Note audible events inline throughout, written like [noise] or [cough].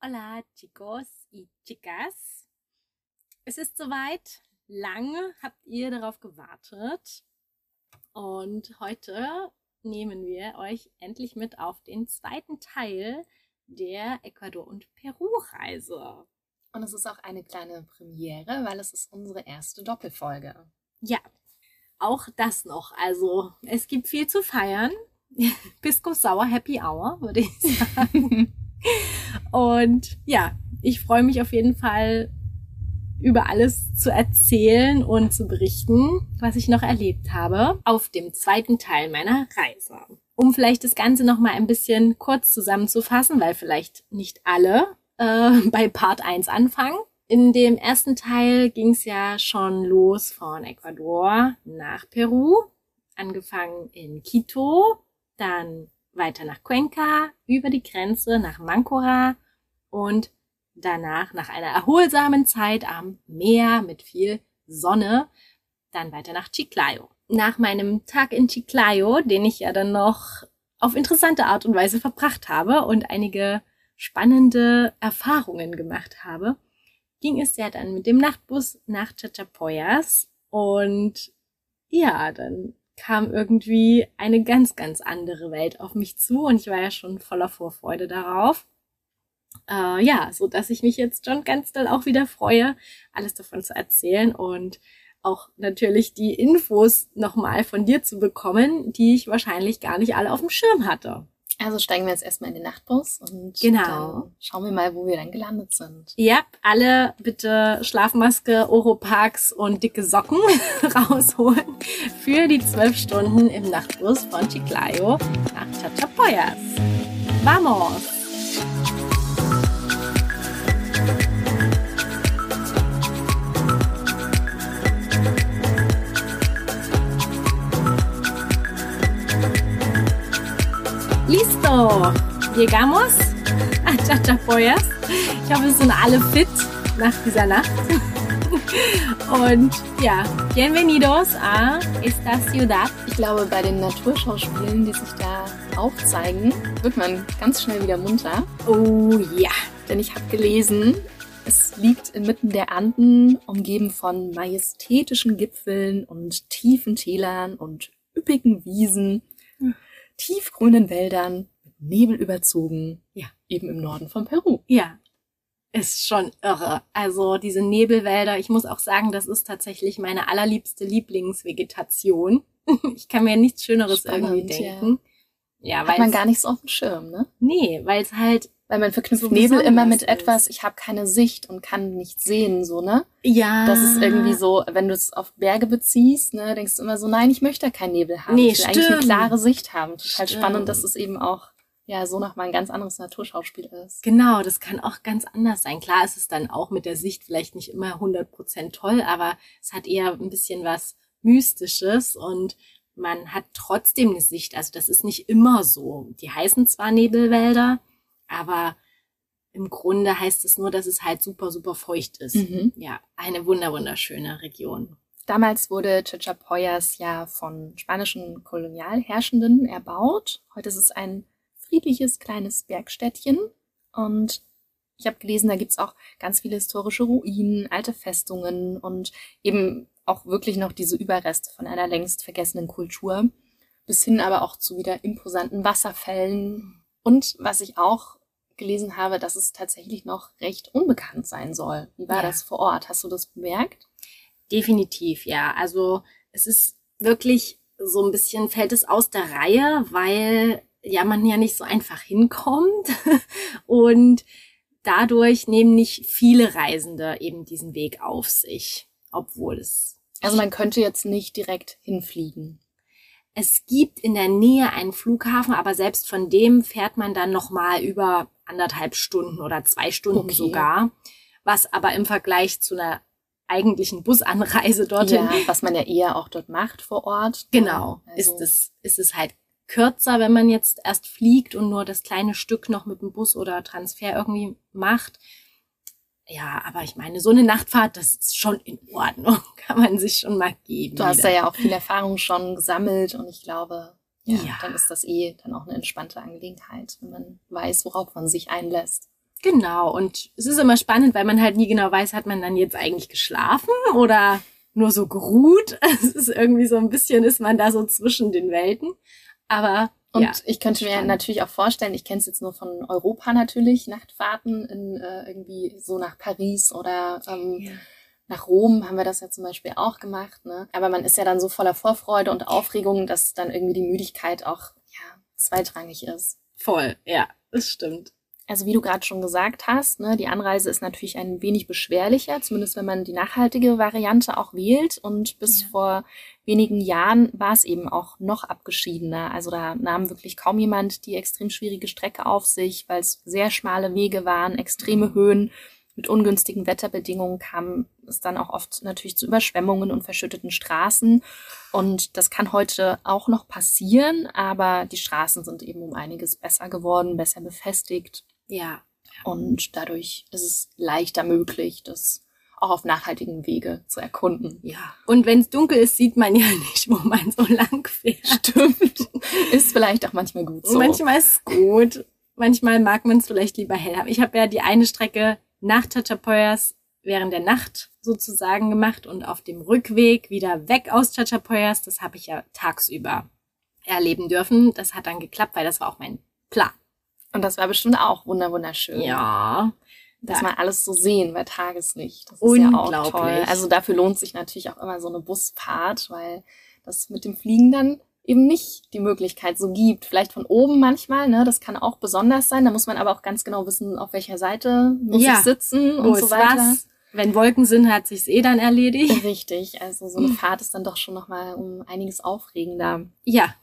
Hola, chicos y chicas. Es ist soweit. Lange habt ihr darauf gewartet. Und heute nehmen wir euch endlich mit auf den zweiten Teil der Ecuador- und Peru-Reise. Und es ist auch eine kleine Premiere, weil es ist unsere erste Doppelfolge. Ja, auch das noch. Also, es gibt viel zu feiern. [laughs] Pisco Sauer Happy Hour, würde ich [laughs] sagen. Und ja, ich freue mich auf jeden Fall über alles zu erzählen und zu berichten, was ich noch erlebt habe auf dem zweiten Teil meiner Reise. Um vielleicht das Ganze noch mal ein bisschen kurz zusammenzufassen, weil vielleicht nicht alle äh, bei Part 1 anfangen. In dem ersten Teil ging es ja schon los von Ecuador nach Peru, angefangen in Quito, dann weiter nach Cuenca, über die Grenze nach Mancora und danach nach einer erholsamen Zeit am Meer mit viel Sonne dann weiter nach Chiclayo. Nach meinem Tag in Chiclayo, den ich ja dann noch auf interessante Art und Weise verbracht habe und einige spannende Erfahrungen gemacht habe, ging es ja dann mit dem Nachtbus nach Chachapoyas und ja, dann kam irgendwie eine ganz, ganz andere Welt auf mich zu und ich war ja schon voller Vorfreude darauf. Äh, ja, so dass ich mich jetzt schon ganz doll auch wieder freue, alles davon zu erzählen und auch natürlich die Infos nochmal von dir zu bekommen, die ich wahrscheinlich gar nicht alle auf dem Schirm hatte. Also steigen wir jetzt erstmal in den Nachtbus und Genau. schauen wir mal, wo wir dann gelandet sind. Ja, alle bitte Schlafmaske, Oropax und dicke Socken [laughs] rausholen für die zwölf Stunden im Nachtbus von Chiclayo nach Chachapoyas. Vamos! Listo! Llegamos a Chachapoyas. Ich hoffe, es sind alle fit nach dieser Nacht. Und ja, bienvenidos a esta ciudad. Ich glaube, bei den Naturschauspielen, die sich da aufzeigen, wird man ganz schnell wieder munter. Oh ja. Denn ich habe gelesen, es liegt inmitten der Anden, umgeben von majestätischen Gipfeln und tiefen Tälern und üppigen Wiesen. Tiefgrünen Wäldern, mit Nebel überzogen, Ja. eben im Norden von Peru. Ja, ist schon irre. Also diese Nebelwälder, ich muss auch sagen, das ist tatsächlich meine allerliebste Lieblingsvegetation. [laughs] Ich kann mir nichts Schöneres Spannend, irgendwie denken. Ja, Hat weil man gar nicht so auf dem Schirm, ne? nee, weil es halt Weil man verknüpft So Nebel immer mit ist. etwas, ich habe keine Sicht und kann nicht sehen, so, ne? ja, Das ist irgendwie so, wenn du es auf Berge beziehst, ne, denkst du immer so, nein, ich möchte keinen Nebel haben. Nee, ich will eigentlich eine stimmt. klare Sicht haben. Total Stimmt. spannend, dass es eben auch, ja, so nochmal ein ganz anderes Naturschauspiel ist. Genau, das kann auch ganz anders sein. Klar ist es dann auch mit der Sicht vielleicht nicht immer 100% toll, aber es hat eher ein bisschen was Mystisches und man hat trotzdem eine Sicht. Also das ist nicht immer so. Die heißen zwar Nebelwälder, aber im Grunde heißt es nur, dass es halt super, super feucht ist. Mhm. Ja, eine wunder, wunderschöne Region. Damals wurde Chachapoyas ja von spanischen Kolonialherrschenden erbaut. Heute ist es ein friedliches kleines Bergstädtchen und ich habe gelesen, da gibt's auch ganz viele historische Ruinen, alte Festungen und eben auch wirklich noch diese Überreste von einer längst vergessenen Kultur, bis hin aber auch zu wieder imposanten Wasserfällen. Und was ich auch gelesen habe, dass es tatsächlich noch recht unbekannt sein soll. Wie war Ja. das vor Ort? Hast du das bemerkt? Definitiv, ja. Also es ist wirklich so ein bisschen fällt es aus der Reihe, weil ja man ja nicht so einfach hinkommt [laughs] und dadurch nehmen nicht viele Reisende eben diesen Weg auf sich, obwohl es Also man könnte jetzt nicht direkt hinfliegen. es gibt in der Nähe einen Flughafen, aber selbst von dem fährt man dann noch mal über anderthalb Stunden oder zwei Stunden Okay. sogar, was aber im Vergleich zu einer eigentlichen Busanreise dorthin Ja, was man ja eher auch dort macht vor Ort. Genau, Also, ist es, ist es halt kürzer, wenn man jetzt erst fliegt und nur das kleine Stück noch mit dem Bus oder Transfer irgendwie macht. Ja, aber ich meine, so eine Nachtfahrt, das ist schon in Ordnung. [laughs] Kann man sich schon mal geben. Du hast wieder. da ja auch viel Erfahrung schon gesammelt und ich glaube, ja, Ja. dann ist das eh dann auch eine entspannte Angelegenheit, wenn man weiß, worauf man sich einlässt. Genau, und es ist immer spannend, weil man halt nie genau weiß, hat man dann jetzt eigentlich geschlafen oder nur so geruht. [laughs] Es ist irgendwie so ein bisschen, ist man da so zwischen den Welten. Aber und ja, ich könnte mir spannend. natürlich auch vorstellen, ich kenne es jetzt nur von Europa natürlich, Nachtfahrten in äh, irgendwie so nach Paris oder ähm, Ja. Nach Rom haben wir das ja zum Beispiel auch gemacht. Ne? Aber man ist ja dann so voller Vorfreude und Aufregung, dass dann irgendwie die Müdigkeit auch ja, zweitrangig ist. voll, ja, das stimmt. Also wie du gerade schon gesagt hast, ne, die Anreise ist natürlich ein wenig beschwerlicher, zumindest wenn man die nachhaltige Variante auch wählt. Und bis Ja. vor wenigen Jahren war es eben auch noch abgeschiedener. Also da nahm wirklich kaum jemand die extrem schwierige Strecke auf sich, weil es sehr schmale Wege waren, extreme Höhen. Mit ungünstigen Wetterbedingungen kam es dann auch oft natürlich zu Überschwemmungen und verschütteten Straßen. Und das kann heute auch noch passieren, aber die Straßen sind eben um einiges besser geworden, besser befestigt. Ja, Und dadurch ist es leichter möglich, das auch auf nachhaltigen Wege zu erkunden. ja. Und wenn es dunkel ist, sieht man ja [laughs] nicht, wo man so lang fährt. Stimmt. Ist vielleicht auch manchmal gut so. Manchmal ist es gut, manchmal mag man es vielleicht lieber hell haben. Ich habe ja die eine Strecke nach Chachapoyas während der Nacht sozusagen gemacht und auf dem Rückweg wieder weg aus Chachapoyas, das habe ich ja tagsüber erleben dürfen. Das hat dann geklappt, weil das war auch mein Plan. Und das war bestimmt auch wunder wunderschön. Ja, Dass da- man alles so sehen bei Tageslicht. Das ist ja auch toll. Also dafür lohnt sich natürlich auch immer so eine Busfahrt, weil das mit dem Fliegen dann eben nicht die Möglichkeit so gibt. Vielleicht von oben manchmal, ne? Das kann auch besonders sein. Da muss man aber auch ganz genau wissen, auf welcher Seite muss Ja. ich sitzen und so weiter. was? Wenn Wolken sind, hat sich's eh dann erledigt. Richtig, also so eine Fahrt ist dann doch schon nochmal um einiges aufregender. Ja,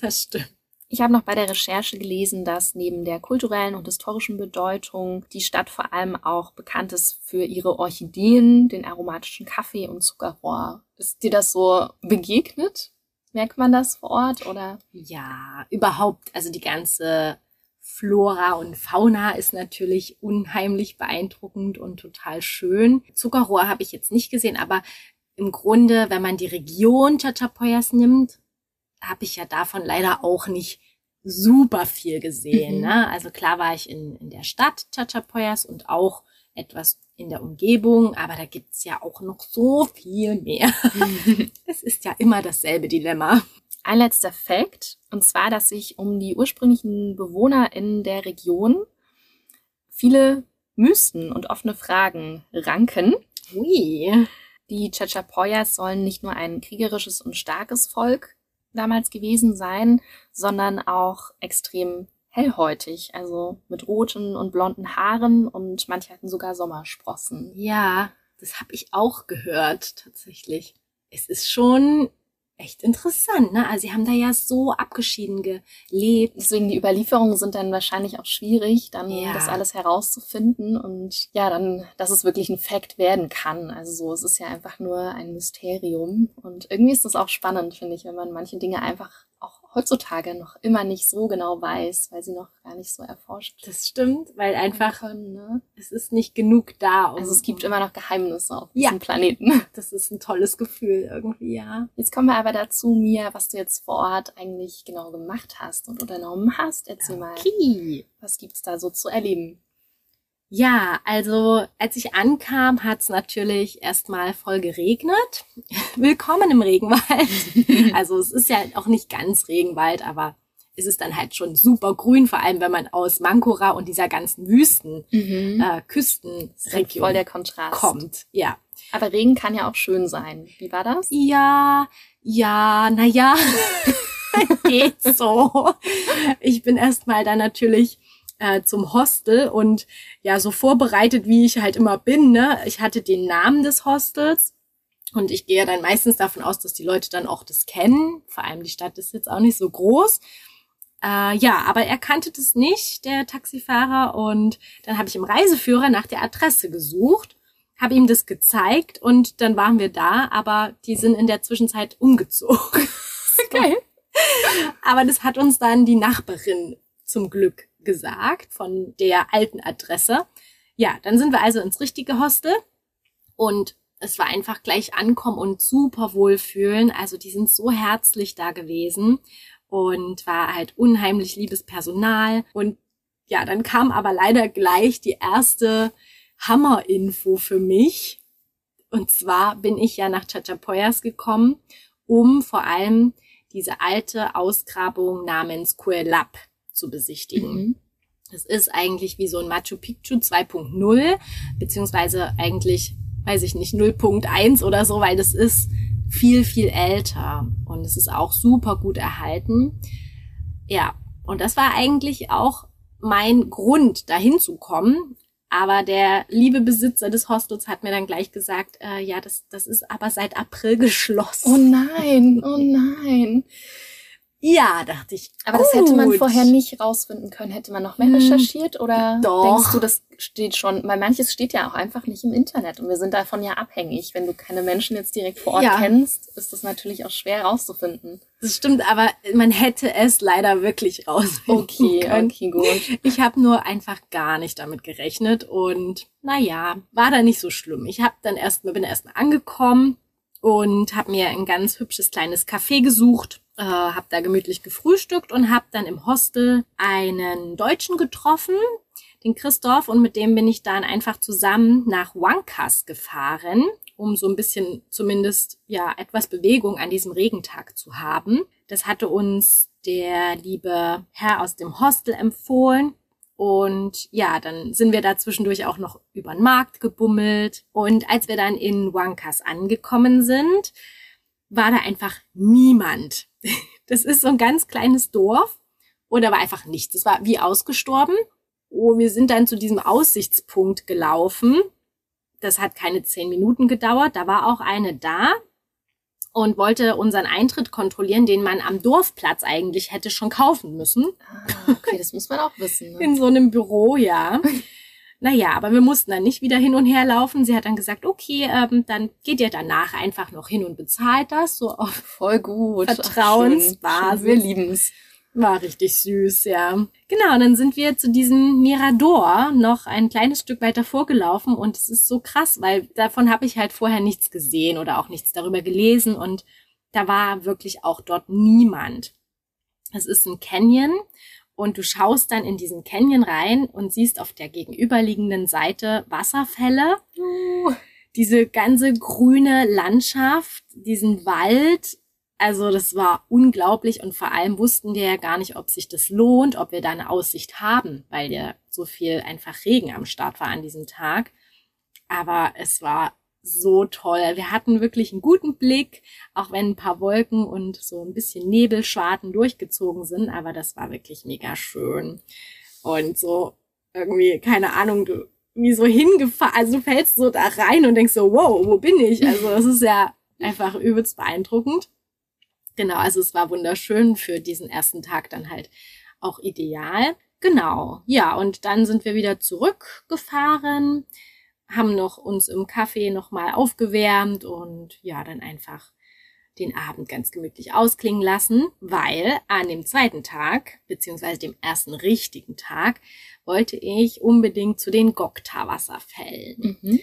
das stimmt. Ich habe noch bei der Recherche gelesen, dass neben der kulturellen und historischen Bedeutung die Stadt vor allem auch bekannt ist für ihre Orchideen, den aromatischen Kaffee und Zuckerrohr. Ist dir das so begegnet? Merkt man das vor Ort oder? Ja, überhaupt, also die ganze Flora und Fauna ist natürlich unheimlich beeindruckend und total schön. Zuckerrohr habe ich jetzt nicht gesehen, aber im Grunde, wenn man die Region Chachapoyas nimmt, habe ich ja davon leider auch nicht super viel gesehen. Mhm. Ne? Also klar war ich in, in der Stadt Chachapoyas und auch etwas in der Umgebung, aber da gibt's ja auch noch so viel mehr. [laughs] es ist ja immer dasselbe Dilemma. Ein letzter Fakt, und zwar, dass sich um die ursprünglichen Bewohner in der Region viele Mysten und offene Fragen ranken. Ui. Die Chachapoyas sollen nicht nur ein kriegerisches und starkes Volk damals gewesen sein, sondern auch extrem hellhäutig, also mit roten und blonden Haaren und manche hatten sogar Sommersprossen. Ja, das habe ich auch gehört, tatsächlich. Es ist schon echt interessant, ne? Also sie haben da ja so abgeschieden gelebt. Deswegen die Überlieferungen sind dann wahrscheinlich auch schwierig, dann Ja. das alles herauszufinden und ja, dann, dass es wirklich ein Fact werden kann. Also so, es ist ja einfach nur ein Mysterium und irgendwie ist das auch spannend, finde ich, wenn man manche Dinge einfach auch heutzutage noch immer nicht so genau weiß, weil sie noch gar nicht so erforscht Das stimmt, weil einfach können. Ne? es ist nicht genug da. um- Also es gibt immer noch Geheimnisse auf Ja. diesem Planeten. [laughs] Das ist ein tolles Gefühl irgendwie, ja. Jetzt kommen wir aber dazu, Mia, was du jetzt vor Ort eigentlich genau gemacht hast und unternommen hast. Erzähl mal, Okay. was gibt's da so zu erleben? Ja, also als ich ankam, hat's natürlich erstmal voll geregnet. [laughs] Willkommen im Regenwald. [laughs] Also es ist ja auch nicht ganz Regenwald, aber es ist dann halt schon super grün, vor allem wenn man aus Mankura und dieser ganzen Wüsten, Mhm. äh, dann Küstenregion voll der Kontrast. kommt. Ja. Aber Regen kann ja auch schön sein. Wie war das? Ja, ja, na ja, [laughs] geht so. Ich bin erstmal dann natürlich äh, zum Hostel und ja, so vorbereitet, wie ich halt immer bin, ne? Ich hatte den Namen des Hostels und ich gehe dann meistens davon aus, dass die Leute dann auch das kennen. Vor allem die Stadt ist jetzt auch nicht so groß. Äh, ja, aber er kannte das nicht, der Taxifahrer. Und dann habe ich im Reiseführer nach der Adresse gesucht, habe ihm das gezeigt und dann waren wir da, aber die sind in der Zwischenzeit umgezogen. [laughs] Geil. Aber das hat uns dann die Nachbarin zum Glück gesagt von der alten Adresse. Ja, dann sind wir also ins richtige Hostel und es war einfach gleich ankommen und super wohlfühlen. Also die sind so herzlich da gewesen und war halt unheimlich liebes Personal und ja, dann kam aber leider gleich die erste Hammer-Info für mich. Und zwar bin ich ja nach Chachapoyas gekommen, um vor allem diese alte Ausgrabung namens Cuelap zu besichtigen. Mhm. Das ist eigentlich wie so ein Machu Picchu 2.0, beziehungsweise eigentlich, weiß ich nicht, 0.1 oder so, weil das ist viel, viel älter und es ist auch super gut erhalten. Ja, und das war eigentlich auch mein Grund, dahin zu kommen. Aber der liebe Besitzer des Hostels hat mir dann gleich gesagt, äh, ja, das, das ist aber seit April [laughs] geschlossen. Oh nein, oh nein. Ja, dachte ich. Aber gut. das hätte man vorher nicht rausfinden können. Hätte man noch mehr hm, recherchiert oder Doch. denkst du, das steht schon? Weil manches steht ja auch einfach nicht im Internet und wir sind davon ja abhängig. Wenn du keine Menschen jetzt direkt vor Ort ja. kennst, ist das natürlich auch schwer rauszufinden. Das stimmt, aber man hätte es leider wirklich rausfinden okay, können. Okay, gut. Ich habe nur einfach gar nicht damit gerechnet und naja, war da nicht so schlimm. Ich habe dann erstmal bin erstmal angekommen und habe mir ein ganz hübsches kleines Café gesucht äh, habe da gemütlich gefrühstückt und habe dann im Hostel einen Deutschen getroffen, den Christoph, und mit dem bin ich dann einfach zusammen nach Wankas gefahren, um so ein bisschen zumindest ja etwas Bewegung an diesem Regentag zu haben. Das hatte uns der liebe Herr aus dem Hostel empfohlen. Und ja, dann sind wir da zwischendurch auch noch über den Markt gebummelt. Und als wir dann in Wankas angekommen sind, war da einfach niemand. [laughs] Das ist so ein ganz kleines Dorf und da war einfach nichts. Es war wie ausgestorben. Oh, wir sind dann zu diesem Aussichtspunkt gelaufen. Das hat keine zehn Minuten gedauert. Da war auch eine da und wollte unseren Eintritt kontrollieren, den man am Dorfplatz eigentlich hätte schon kaufen müssen. Ah, okay, das muss man auch wissen. Ne? In so einem Büro, ja. Naja, aber wir mussten dann nicht wieder hin und her laufen. Sie hat dann gesagt, okay, ähm, dann geht ihr danach einfach noch hin und bezahlt das, so auf voll gut. Vertrauensbasis. Ach, schön, schön. Wir lieben's. War richtig süß, ja. Genau, dann sind wir zu diesem Mirador noch ein kleines Stück weiter vorgelaufen und es ist so krass, weil davon habe ich halt vorher nichts gesehen oder auch nichts darüber gelesen und da war wirklich auch dort niemand. Es ist ein Canyon und du schaust dann in diesen Canyon rein und siehst auf der gegenüberliegenden Seite Wasserfälle. Uh. Diese ganze grüne Landschaft, diesen Wald. Also das war unglaublich und vor allem wussten wir ja gar nicht, ob sich das lohnt, ob wir da eine Aussicht haben, weil ja so viel einfach Regen am Start war an diesem Tag. Aber es war so toll. Wir hatten wirklich einen guten Blick, auch wenn ein paar Wolken und so ein bisschen Nebelschwarten durchgezogen sind, aber das war wirklich mega schön. Und so irgendwie, keine Ahnung, du wie so hingefahren, also du fällst so da rein und denkst so, wow, wo bin ich? Also das ist ja einfach übelst beeindruckend. Genau, also es war wunderschön für diesen ersten Tag dann halt auch ideal. Genau, ja, und dann sind wir wieder zurückgefahren haben noch uns im Café nochmal aufgewärmt und ja, dann einfach den Abend ganz gemütlich ausklingen lassen, weil an dem zweiten Tag, beziehungsweise dem ersten richtigen Tag, wollte ich unbedingt zu den Gokta-Wasserfällen. Mhm.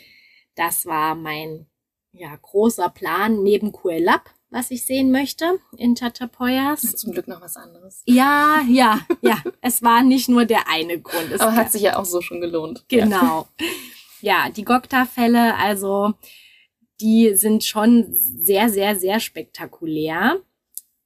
Das war mein ja, großer Plan neben Kuelap, was ich sehen möchte in Chachapoyas. Zum Glück noch was anderes. Ja, ja, ja. es war nicht nur der eine Grund. Es Aber hat sich ja auch so schon gelohnt. Genau. Ja. ja, die Gokta-Fälle, also die sind schon sehr, sehr, sehr spektakulär,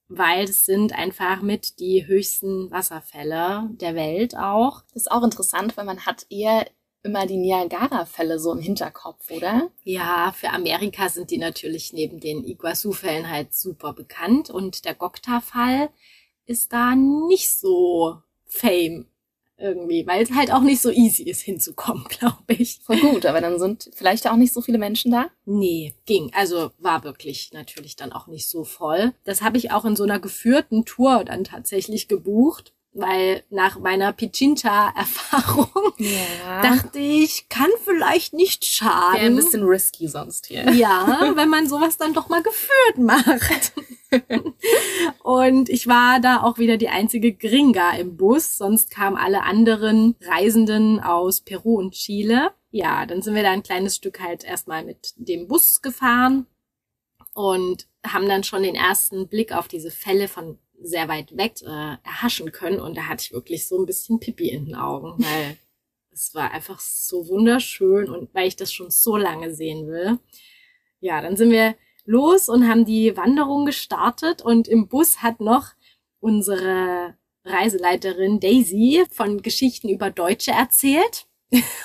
weil es sind einfach mit die höchsten Wasserfälle der Welt auch. Das ist auch interessant, weil man hat eher immer die Niagara-Fälle so im Hinterkopf, oder? Ja, für Amerika sind die natürlich neben den Iguazu-Fällen halt super bekannt und der Gokta-Fall ist da nicht so fame irgendwie, weil es halt auch nicht so easy ist hinzukommen, [laughs] glaube ich. Voll gut, aber dann sind vielleicht auch nicht so viele Menschen da? Nee, ging. Also war wirklich natürlich dann auch nicht so voll. Das habe ich auch in so einer geführten Tour dann tatsächlich gebucht weil nach meiner Pichincha-Erfahrung [laughs] ja. dachte ich, kann vielleicht nicht schaden. Wäre ein bisschen risky sonst hier. Ja, [laughs] wenn man sowas dann doch mal geführt macht. [laughs] und ich war da auch wieder die einzige Gringa im Bus, sonst kamen alle anderen Reisenden aus Peru und Chile. Ja, dann sind wir da ein kleines Stück halt erstmal mit dem Bus gefahren und haben dann schon den ersten Blick auf diese Fälle von sehr weit weg äh, erhaschen können. Und da hatte ich wirklich so ein bisschen Pipi in den Augen, [laughs] weil es war einfach so wunderschön und weil ich das schon so lange sehen will. Ja, dann sind wir los und haben die Wanderung gestartet und im Bus hat noch unsere Reiseleiterin Daisy von Geschichten über Deutsche erzählt.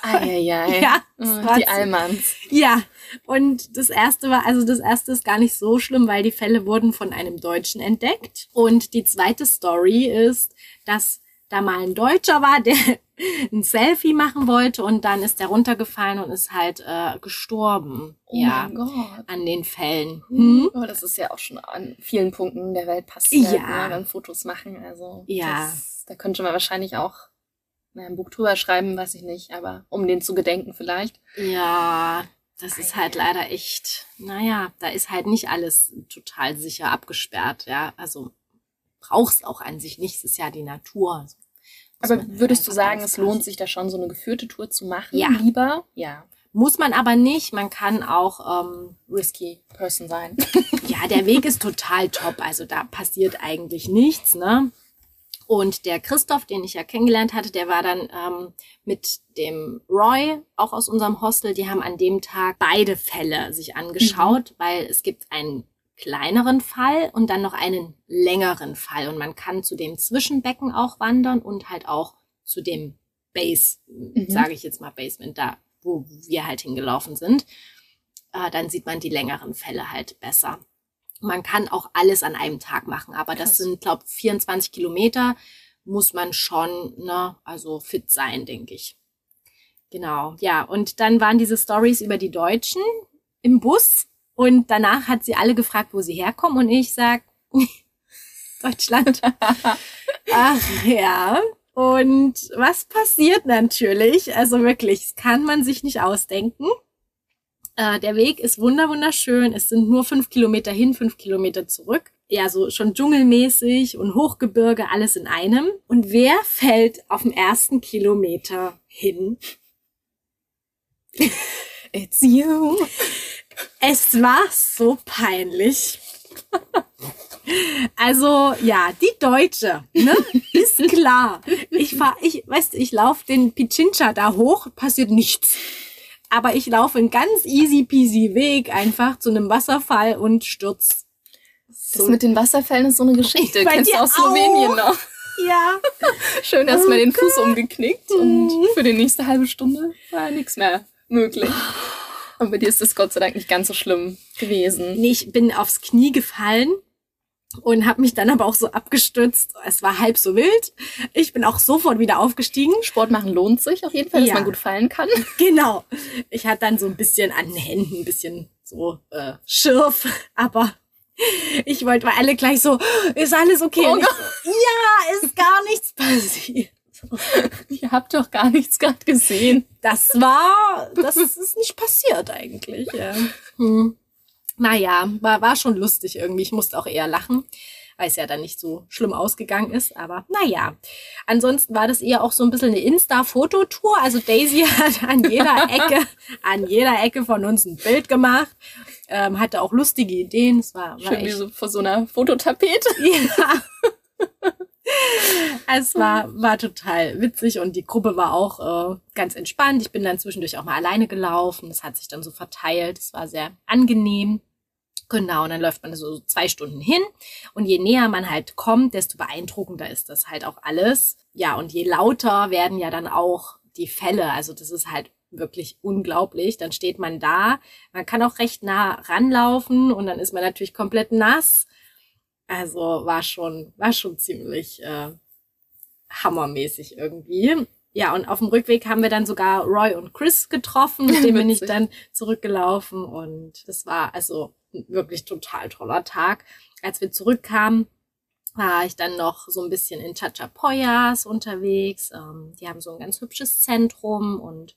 Eieiei. [laughs] ja, oh, die Allmanns. Ja, und das erste war, also das erste ist gar nicht so schlimm, weil die Fälle wurden von einem Deutschen entdeckt. Und die zweite Story ist, dass da mal ein Deutscher war, der [laughs] ein Selfie machen wollte und dann ist der runtergefallen und ist halt äh, gestorben. Oh ja, mein Gott. an den Fällen. Hm? Oh, das ist ja auch schon an vielen Punkten der Welt passiert, Ja. ne, dann Fotos machen. Also Ja. das, da könnte man wahrscheinlich auch na, ein Buch drüber schreiben, weiß ich nicht, aber um den zu gedenken vielleicht. Ja, das ist halt leider echt, naja, da ist halt nicht alles total sicher abgesperrt, ja. Also brauchst auch an sich nicht, es ist ja die Natur. Also, Aber halt würdest du sagen, es lohnt sich da schon so eine geführte Tour zu machen? Ja. Lieber? Ja. Muss man aber nicht, man kann auch, ähm, Risky Person sein. [laughs] ja, der Weg ist total top, also da passiert eigentlich nichts, ne? Und der Christoph, den ich ja kennengelernt hatte, der war dann ähm, mit dem Roy, auch aus unserem Hostel, die haben an dem Tag beide Fälle sich angeschaut, weil es gibt einen kleineren Fall und dann noch einen längeren Fall. Und man kann zu dem Zwischenbecken auch wandern und halt auch zu dem Base, sage ich jetzt mal Basement, da, wo wir halt hingelaufen sind. Äh, dann sieht man die längeren Fälle halt besser. Man kann auch alles an einem Tag machen, aber das Krass. sind, glaube 24 Kilometer muss man schon, ne, also fit sein, denke ich. Genau, ja. Und dann waren diese Stories über die Deutschen im Bus und danach hat sie alle gefragt, wo sie herkommen und ich sag [laughs] Deutschland. [laughs] Ach ja. Und was passiert natürlich? Also wirklich, das kann man sich nicht ausdenken. Äh, der Weg ist wunder wunderschön. Es sind nur fünf Kilometer hin, fünf Kilometer zurück. Ja, so schon dschungelmäßig und Hochgebirge, alles in einem. Und wer fällt auf dem ersten Kilometer hin? [laughs] It's you. Es war so peinlich. Also ja, die Deutsche, ne? [laughs] Ist klar. Ich fahr, ich, weißt ich laufe den Pichincha da hoch, passiert nichts. Aber ich laufe einen ganz easy peasy Weg einfach zu einem Wasserfall und stürz. Das mit den Wasserfällen ist so eine Geschichte. [laughs] Bei Kennst du aus Slowenien auch? noch? ja, [laughs] Schön erstmal den Fuß umgeknickt und Mhm. für die nächste halbe Stunde war nichts mehr möglich. [laughs] Und bei dir ist es Gott sei Dank nicht ganz so schlimm gewesen. nee, ich bin aufs Knie gefallen und habe mich dann aber auch so abgestützt. Es war halb so wild. Ich bin auch sofort wieder aufgestiegen. Sport machen lohnt sich auf jeden Fall, dass Ja. man gut fallen kann. [laughs] Genau. Ich hatte dann so ein bisschen an den Händen ein bisschen so äh, Schirf, aber ich wollte, weil alle gleich so, ist alles okay? Oh so, ja, ist gar nichts passiert. [laughs] Ihr habt doch gar nichts gerade gesehen. Das war, das [laughs] ist nicht passiert eigentlich. Ja. Hm. Naja, war, war schon lustig irgendwie. Ich musste auch eher lachen, weil es ja dann nicht so schlimm ausgegangen ist. Aber naja, ansonsten war das eher auch so ein bisschen eine Insta-Fototour. Also Daisy [laughs] hat an jeder Ecke, [laughs] an jeder Ecke von uns ein Bild gemacht. Ähm, hatte auch lustige Ideen. Es war, war Schön wie echt so vor so einer Fototapete. ja. [laughs] [laughs] Es war, war total witzig und die Gruppe war auch äh, ganz entspannt. Ich bin dann zwischendurch auch mal alleine gelaufen. Das hat sich dann so verteilt. Es war sehr angenehm. Genau, und dann läuft man so zwei Stunden hin. Und je näher man halt kommt, desto beeindruckender ist das halt auch alles. Ja, und je lauter werden ja dann auch die Fälle. Also das ist halt wirklich unglaublich. Dann steht man da. Man kann auch recht nah ranlaufen und dann ist man natürlich komplett nass. Also war schon, war schon ziemlich äh, hammermäßig irgendwie. Ja, und auf dem Rückweg haben wir dann sogar Roy und Chris getroffen, mit dem bin ich dann zurückgelaufen und das war also ein wirklich total toller Tag. Als wir zurückkamen, war ich dann noch so ein bisschen in Chachapoyas unterwegs. Ähm, die haben so ein ganz hübsches Zentrum und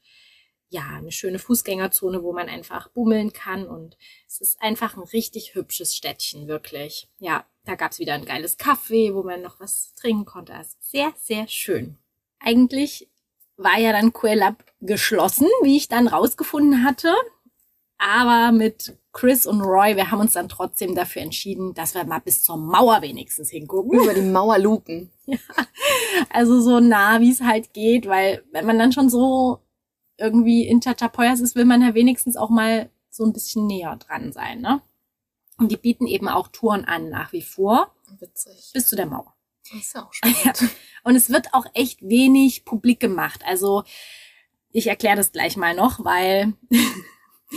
ja, eine schöne Fußgängerzone, wo man einfach bummeln kann. Und es ist einfach ein richtig hübsches Städtchen, wirklich. Ja, da gab's wieder ein geiles Kaffee, wo man noch was trinken konnte. Also sehr, sehr schön. Eigentlich war ja dann Quellab geschlossen, wie ich dann rausgefunden hatte. Aber mit Chris und Roy, wir haben uns dann trotzdem dafür entschieden, dass wir mal bis zur Mauer wenigstens hingucken. Über die Mauer luken. [laughs] Ja, also so nah, wie es halt geht, weil wenn man dann schon so irgendwie in Chachapoyas ist, will man ja wenigstens auch mal so ein bisschen näher dran sein, ne? Und die bieten eben auch Touren an nach wie vor. Witzig. Bis zu der Mauer. Das ist ja auch [laughs] spannend. Und es wird auch echt wenig publik gemacht. Also ich erkläre das gleich mal noch, weil [laughs]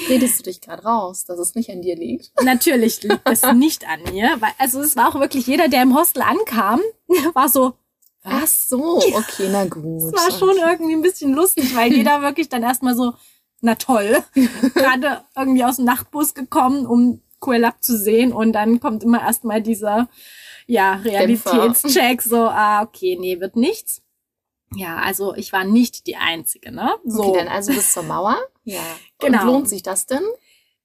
Redest du dich gerade raus, dass es nicht an dir liegt? natürlich liegt es nicht an mir. Weil, also es war auch wirklich jeder, der im Hostel ankam, [laughs] war so, Ach so, okay, na gut. Es war schon okay. irgendwie ein bisschen lustig, weil jeder [laughs] wirklich dann erstmal so, na toll, [laughs] gerade irgendwie aus dem Nachtbus gekommen, um Quellab zu sehen und dann kommt immer erstmal dieser, ja, Realitätscheck, so, ah, okay, nee, wird nichts. Ja, also ich war nicht die Einzige, ne? So. Okay, dann also bis zur Mauer. [laughs] Ja. Genau. Und lohnt sich das denn?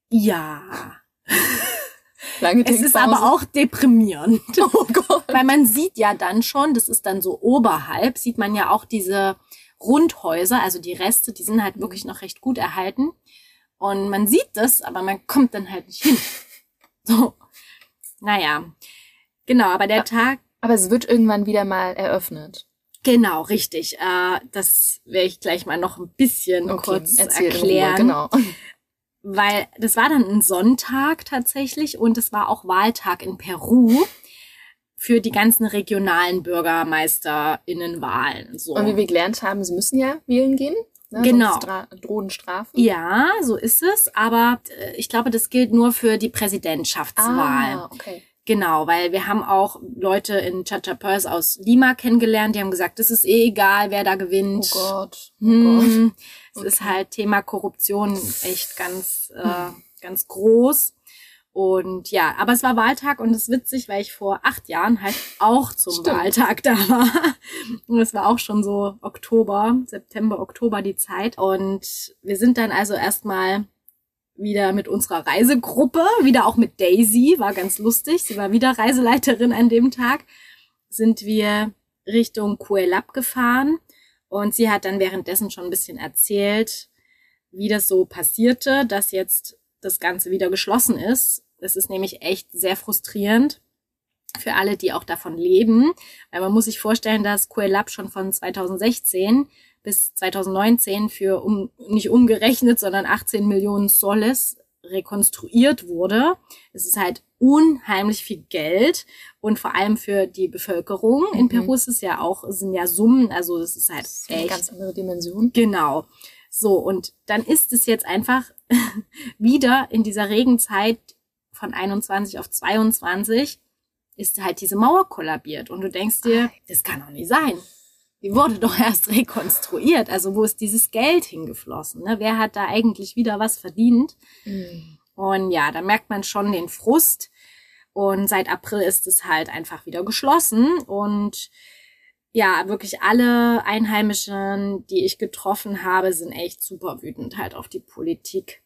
Ja. Lange Es ist aber auch deprimierend. [laughs] Oh Gott. Weil man sieht ja dann schon, das ist dann so oberhalb, sieht man ja auch diese Rundhäuser, also die Reste, die sind halt wirklich noch recht gut erhalten. Und man sieht das, aber man kommt dann halt nicht hin. [laughs] So. Naja. Genau, aber der Tag, Aber es wird irgendwann wieder mal eröffnet. genau, richtig. Äh, das werde ich gleich mal noch ein bisschen kurz erzähl in erklären. Ruhe, genau. Weil das war dann ein Sonntag tatsächlich und es war auch Wahltag in Peru für die ganzen regionalen BürgermeisterInnenwahlen. So. Und wie wir gelernt haben, sie müssen ja wählen gehen. Ne? Genau. Drohen Strafen. Ja, so ist es, aber äh, ich glaube, das gilt nur für die Präsidentschaftswahl. Ah, okay. Genau, weil wir haben auch Leute in Chachapoyas aus Lima kennengelernt, die haben gesagt, es ist eh egal, wer da Oh gewinnt. Gott. Oh Gott. Es ist Okay. halt Thema Korruption echt ganz, äh, ganz groß. Und ja, aber es war Wahltag und es ist witzig, weil ich vor acht Jahren halt auch zum Stimmt. Wahltag da war. Und es war auch schon so Oktober, September, Oktober die Zeit. Und wir sind dann also erstmal wieder mit unserer Reisegruppe, wieder auch mit Daisy, war ganz lustig. Sie war wieder Reiseleiterin an dem Tag. Sind wir Richtung Cuelap gefahren und sie hat dann währenddessen schon ein bisschen erzählt, wie das so passierte, dass jetzt das Ganze wieder geschlossen ist. Es ist nämlich echt sehr frustrierend für alle, die auch davon leben. Weil man muss sich vorstellen, dass Cuelap schon von 2016 bis 2019 für um, nicht umgerechnet, sondern 18 Millionen Soles rekonstruiert wurde. Es ist halt unheimlich viel Geld und vor allem für die Bevölkerung. In Mhm. Peru ist es ja auch, sind ja Summen, also es ist halt Das ist eine echt ganz andere Dimension. Genau. So, und dann ist es jetzt einfach [laughs] wieder in dieser Regenzeit von 21 auf 22 ist halt diese Mauer kollabiert. Und du denkst dir, das kann doch nicht sein. Die wurde doch erst [laughs] rekonstruiert. Also wo ist dieses Geld hingeflossen? Ne? Wer hat da eigentlich wieder was verdient? Mhm. Und ja, da merkt man schon den Frust. Und seit April ist es halt einfach wieder geschlossen. Und ja, wirklich alle Einheimischen, die ich getroffen habe, sind echt super wütend halt auf die Politik.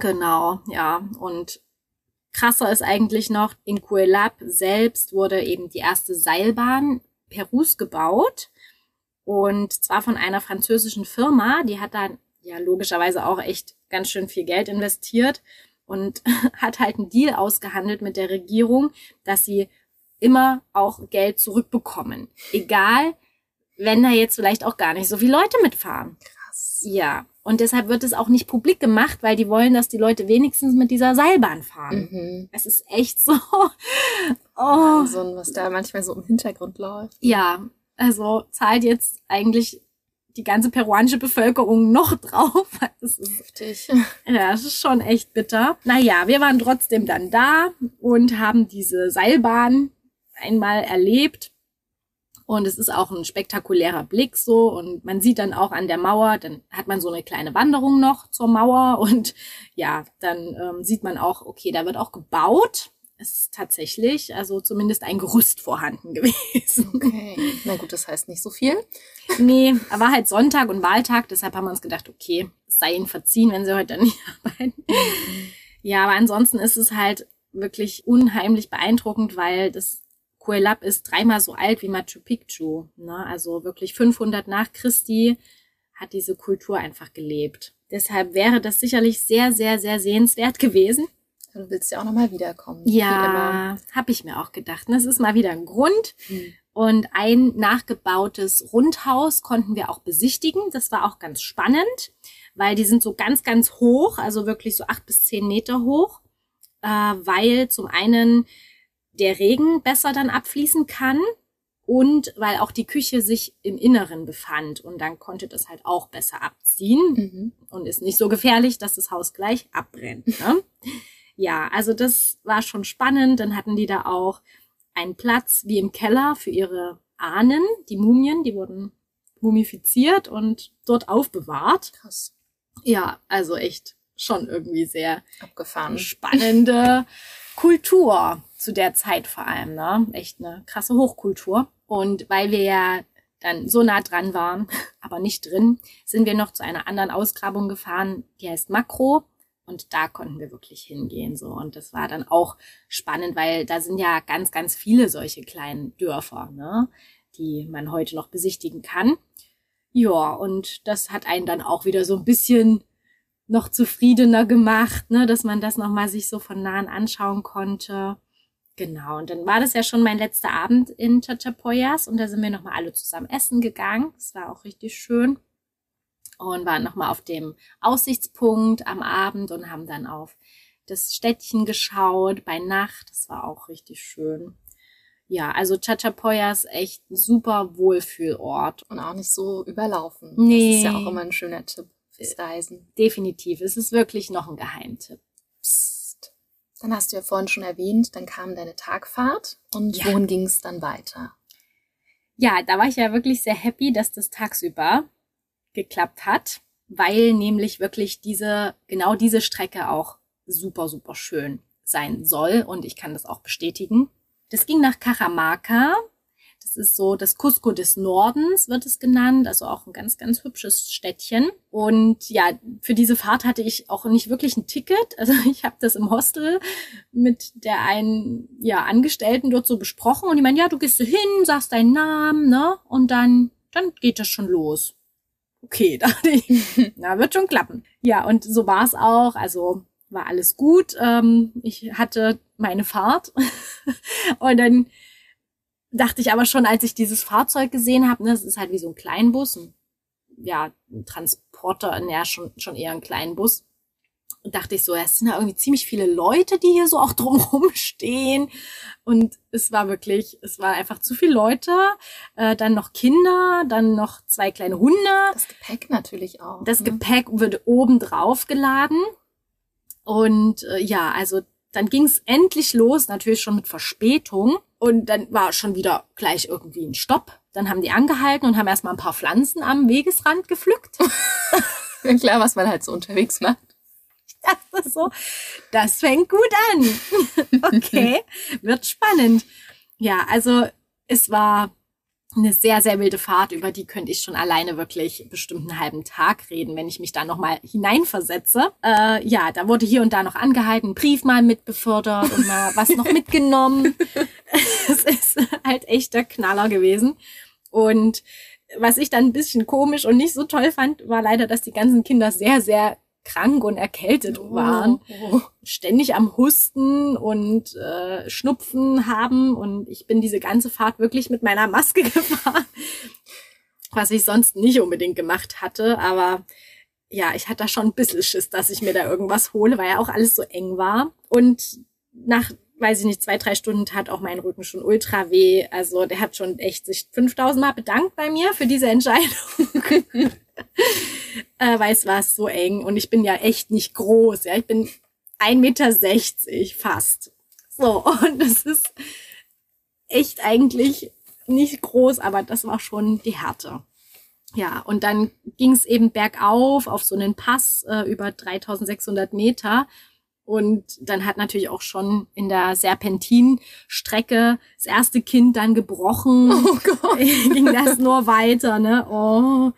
Genau, ja. Und krasser ist eigentlich noch, in Cuelap selbst wurde eben die erste Seilbahn Perus gebaut. Und zwar von einer französischen Firma, die hat dann ja logischerweise auch echt ganz schön viel Geld investiert und [laughs] hat halt einen Deal ausgehandelt mit der Regierung, dass sie immer auch Geld zurückbekommen. Egal, wenn da jetzt vielleicht auch gar nicht so viele Leute mitfahren. Krass. Ja. Und deshalb wird es auch nicht publik gemacht, weil die wollen, dass die Leute wenigstens mit dieser Seilbahn fahren. Mhm. Es ist echt so. [laughs] Oh. Wahnsinn, was da manchmal so im Hintergrund läuft. Ja, also zahlt jetzt eigentlich die ganze peruanische Bevölkerung noch drauf. [laughs] Das ist, Heftig. ja, das ist schon echt bitter. Naja, wir waren trotzdem dann da und haben diese Seilbahn einmal erlebt. Und es ist auch ein spektakulärer Blick so. Und man sieht dann auch an der Mauer, dann hat man so eine kleine Wanderung noch zur Mauer. Und ja, dann ähm, sieht man auch, okay, da wird auch gebaut. Es ist tatsächlich, also zumindest ein Gerüst vorhanden [laughs] gewesen. Okay. Na gut, das heißt nicht so viel. Nee, war halt Sonntag und Wahltag, deshalb haben wir uns gedacht, okay, es sei ihnen verziehen, wenn sie heute [laughs] nicht arbeiten. Ja, aber ansonsten ist es halt wirklich unheimlich beeindruckend, weil das Cuelap ist dreimal so alt wie Machu Picchu. Ne? Also wirklich 500 nach Christi hat diese Kultur einfach gelebt. Deshalb wäre das sicherlich sehr, sehr, sehr sehenswert gewesen. Du willst ja auch nochmal wiederkommen. Ja, habe ich mir auch gedacht. Das ist mal wieder ein Grund. Mhm. Und ein nachgebautes Rundhaus konnten wir auch besichtigen. Das war auch ganz spannend, weil die sind so ganz, ganz hoch, also wirklich so acht bis zehn Meter hoch, äh, weil zum einen der Regen besser dann abfließen kann und weil auch die Küche sich im Inneren befand und dann konnte das halt auch besser abziehen mhm. und ist nicht so gefährlich, dass das Haus gleich abbrennt. Ne? [laughs] ja, also das war schon spannend. Dann hatten die da auch einen Platz wie im Keller für ihre Ahnen, die Mumien, die wurden mumifiziert und dort aufbewahrt. Krass. Ja, also echt schon irgendwie sehr abgefahren. Spannende Kultur zu der Zeit vor allem, ne? Echt eine krasse Hochkultur. Und weil wir ja dann so nah dran waren, [laughs] aber nicht drin, sind wir noch zu einer anderen Ausgrabung gefahren, die heißt Makro. Und da konnten wir wirklich hingehen, so. Und das war dann auch spannend, weil da sind ja ganz, ganz viele solche kleinen Dörfer, ne, die man heute noch besichtigen kann. Ja, und das hat einen dann auch wieder so ein bisschen noch zufriedener gemacht, ne, dass man das nochmal sich so von nahen anschauen konnte. Genau, und dann war das ja schon mein letzter Abend in Chachapoyas und da sind wir nochmal alle zusammen essen gegangen. Das war auch richtig schön und waren nochmal auf dem Aussichtspunkt am Abend und haben dann auf das Städtchen geschaut bei Nacht. Das war auch richtig schön. Ja, also Chachapoya ist echt ein super Wohlfühlort. Und auch nicht so überlaufen. Nee. Das ist ja auch immer ein schöner Tipp fürs Reisen. Definitiv. Es ist wirklich noch ein Geheimtipp. Psst. Dann hast du ja vorhin schon erwähnt, dann kam deine Tagfahrt. Und ja. wohin ging es dann weiter? Ja, da war ich ja wirklich sehr happy, dass das tagsüber geklappt hat, weil nämlich wirklich diese, genau diese Strecke auch super, super schön sein soll und ich kann das auch bestätigen. Das ging nach Cajamarca. Das ist so das Cusco des Nordens, wird es genannt. Also auch ein ganz, ganz hübsches Städtchen. Und ja, für diese Fahrt hatte ich auch nicht wirklich ein Ticket. [laughs] Also ich habe das im Hostel mit der einen ja, Angestellten dort so besprochen. Und die meinen, ja, du gehst so hin, sagst deinen Namen, ne? Und dann, dann geht das schon los okay, dachte ich, na, wird schon klappen. Ja, und so war es auch. Also war alles gut. Ähm, ich hatte meine Fahrt. [laughs] und dann dachte ich aber schon, als ich dieses Fahrzeug gesehen habe, ne, es ist halt wie so ein Kleinbus, ein, ja, ein Transporter, ja, schon, schon eher ein Kleinbus. Und dachte ich so, es sind ja irgendwie ziemlich viele Leute, die hier so auch drumherum [laughs] stehen. Und es war wirklich, es war einfach zu viele Leute. Äh, dann noch Kinder, dann noch zwei kleine Hunde. Das Gepäck natürlich auch. Das ne? Gepäck wurde oben drauf geladen. Und äh, ja, also dann ging es endlich los, natürlich schon mit Verspätung. Und dann war schon wieder gleich irgendwie ein Stopp. Dann haben die angehalten und haben erstmal ein paar Pflanzen am Wegesrand gepflückt. [laughs] Klar, was man halt so unterwegs macht [laughs] dachte so, das fängt gut an. [laughs] okay, wird spannend. Ja, also es war eine sehr, sehr wilde Fahrt, über die könnte ich schon alleine wirklich bestimmt einen halben Tag reden, wenn ich mich da nochmal hineinversetze. Äh, ja, da wurde hier und da noch angehalten, Brief mal mitbefördert und mal was noch [laughs] mitgenommen. es ist halt echt der Knaller gewesen. Und was ich dann ein bisschen komisch und nicht so toll fand, war leider, dass die ganzen Kinder sehr, sehr krank und erkältet oh, waren, oh. ständig am Husten und äh, Schnupfen haben und ich bin diese ganze Fahrt wirklich mit meiner Maske [laughs] gefahren, was ich sonst nicht unbedingt gemacht hatte, aber ja, ich hatte da schon ein bisschen Schiss, dass ich mir da irgendwas hole, weil ja auch alles so eng war und nach weiß ich nicht, zwei, drei Stunden tat auch mein Rücken schon ultra weh. Also der hat schon echt sich 5000 Mal bedankt bei mir für diese Entscheidung. [laughs] [laughs] äh, weil es war so eng und ich bin ja echt nicht groß. Ja, ich bin 1,60 Meter fast. So, und das ist echt eigentlich nicht groß, aber das war schon die Härte. Ja, und dann ging es eben bergauf auf so einen Pass äh, über 3600 Meter und dann hat natürlich auch schon in der Serpentinstrecke das erste Kind dann gebrochen. Oh Gott. [laughs] Ging das nur weiter, ne? Oh.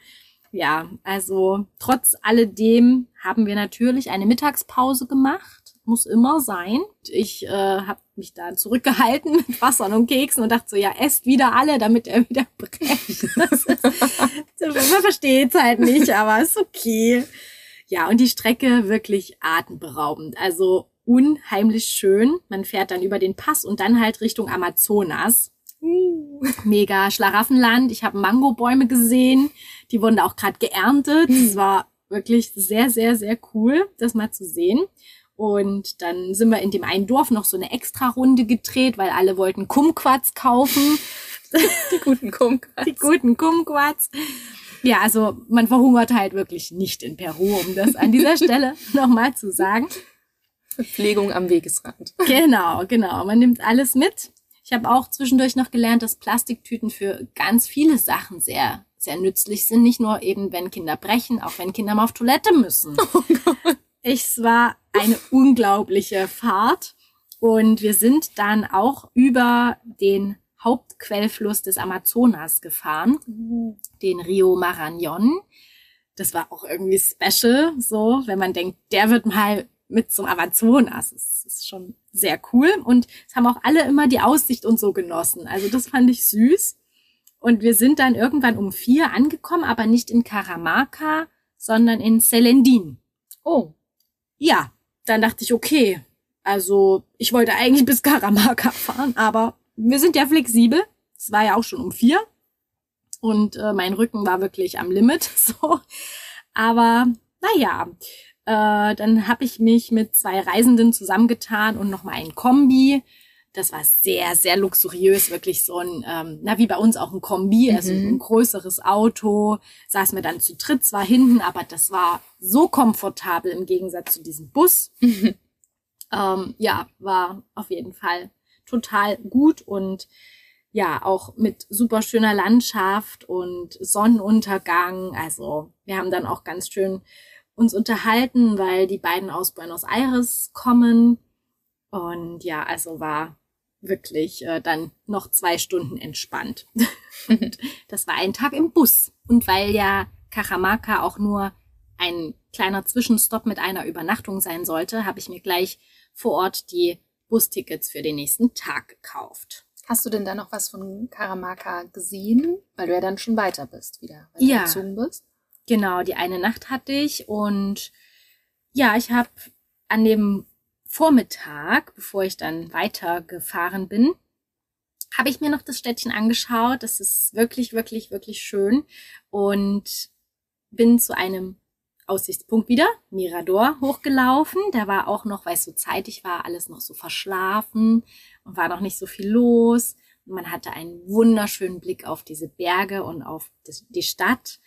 Ja, also trotz alledem haben wir natürlich eine Mittagspause gemach muss immer sein. Ich äh, habe mich da zurückgehalten [laughs] mit Wassern und Keksen und dachte so, ja, esst wieder alle, damit er wieder [laughs] brecht. man versteht es halt nicht, aber ist okay. Ja, und die Strecke wirklich atemberaubend. Also unheimlich schön. Man fährt dann über den Pass und dann halt Richtung Amazonas. Mega Schlaraffenland. Ich habe Mangobäume gesehen. Die wurden da auch gerade geerntet. Es war wirklich sehr, sehr, sehr cool, das mal zu sehen. Und dann sind wir in dem einen Dorf noch so eine Extra-Runde gedreht, weil alle wollten Kumquats kaufen. Die guten Kumquats. Die guten Kumquats. Ja, also man verhungert halt wirklich nicht in Peru, um das an dieser [laughs] Stelle nochmal zu sagen. Verpflegung am Wegesrand. Genau, genau. Man nimmt alles mit. Ich habe auch zwischendurch noch gelernt, dass Plastiktüten für ganz viele Sachen sehr, sehr nützlich sind. Nicht nur eben, wenn Kinder brechen, auch wenn Kinder mal auf Toilette müssen. Oh. Es war eine unglaubliche Fahrt. Und wir sind dann auch über den Hauptquellfluss des Amazonas gefahren, den Rio Marañón. Das war auch irgendwie special, so, wenn man denkt, der wird mal mit zum Amazonas. Das ist schon sehr cool. Und es haben auch alle immer die Aussicht und so genossen. Also das fand ich süß. Und wir sind dann irgendwann um vier angekommen, aber nicht in Caramaca, sondern in Selendin. Oh. Ja, dann dachte ich, okay, also ich wollte eigentlich bis Caramaca fahren, aber wir sind ja flexibel. Es war ja auch schon um vier. Und äh, mein Rücken war wirklich am Limit. [laughs] So. Aber naja, äh, dann habe ich mich mit zwei Reisenden zusammengetan und nochmal ein Kombi. Das war sehr, sehr luxuriös, wirklich so ein, ähm, na wie bei uns auch ein Kombi, also mhm. ein größeres Auto. Saß mir dann zu dritt zwar hinten, aber das war so komfortabel im Gegensatz zu diesem Bus. Mhm. [laughs] Ähm, ja, war auf jeden Fall total gut und ja, auch mit super schöner Landschaft und Sonnenuntergang. Also wir haben dann auch ganz schön uns unterhalten, weil die beiden aus Buenos Aires kommen. Und ja, also war wirklich äh, dann noch zwei Stunden entspannt. [laughs] und das war ein Tag im Bus. Und weil ja Cajamarca auch nur ein kleiner Zwischenstopp mit einer Übernachtung sein sollte, habe ich mir gleich vor Ort die Bustickets für den nächsten Tag gekauft. Hast du denn da noch was von Karamaka gesehen? Weil du ja dann schon weiter bist wieder, weil ja. du gezogen bist. Genau, die eine Nacht hatte ich und ja, ich habe an dem Vormittag, bevor ich dann weitergefahren bin, habe ich mir noch das Städtchen angeschaut. Das ist wirklich, wirklich, wirklich schön und bin zu einem Aussichtspunkt wieder, Mirador, hochgelaufen. Da war auch noch, weil es so zeitig war, alles noch so verschlafen und war noch nicht so viel los. Man hatte einen wunderschönen Blick auf diese Berge und auf die Stadt.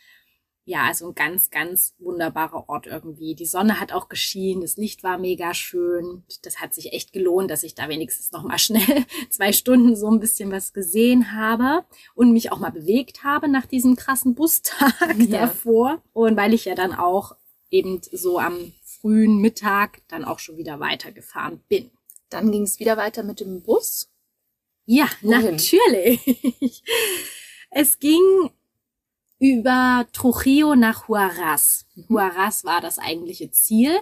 Ja, also ein ganz, ganz wunderbarer Ort irgendwie. Die Sonne hat auch geschienen, das Licht war mega schön. Das hat sich echt gelohnt, dass ich da wenigstens noch mal [laughs] schnell zwei Stunden so ein bisschen was gesehen habe und mich auch mal bewegt habe nach diesem krassen Bustag ja. davor. Und weil ich ja dann auch eben so am frühen Mittag dann auch schon wieder weitergefahren bin. Dann ging es wieder weiter mit dem Bus? Ja, Wohin? natürlich. [laughs] Es ging über Trujillo nach Huaraz. Mhm. Huaraz war das eigentliche Ziel.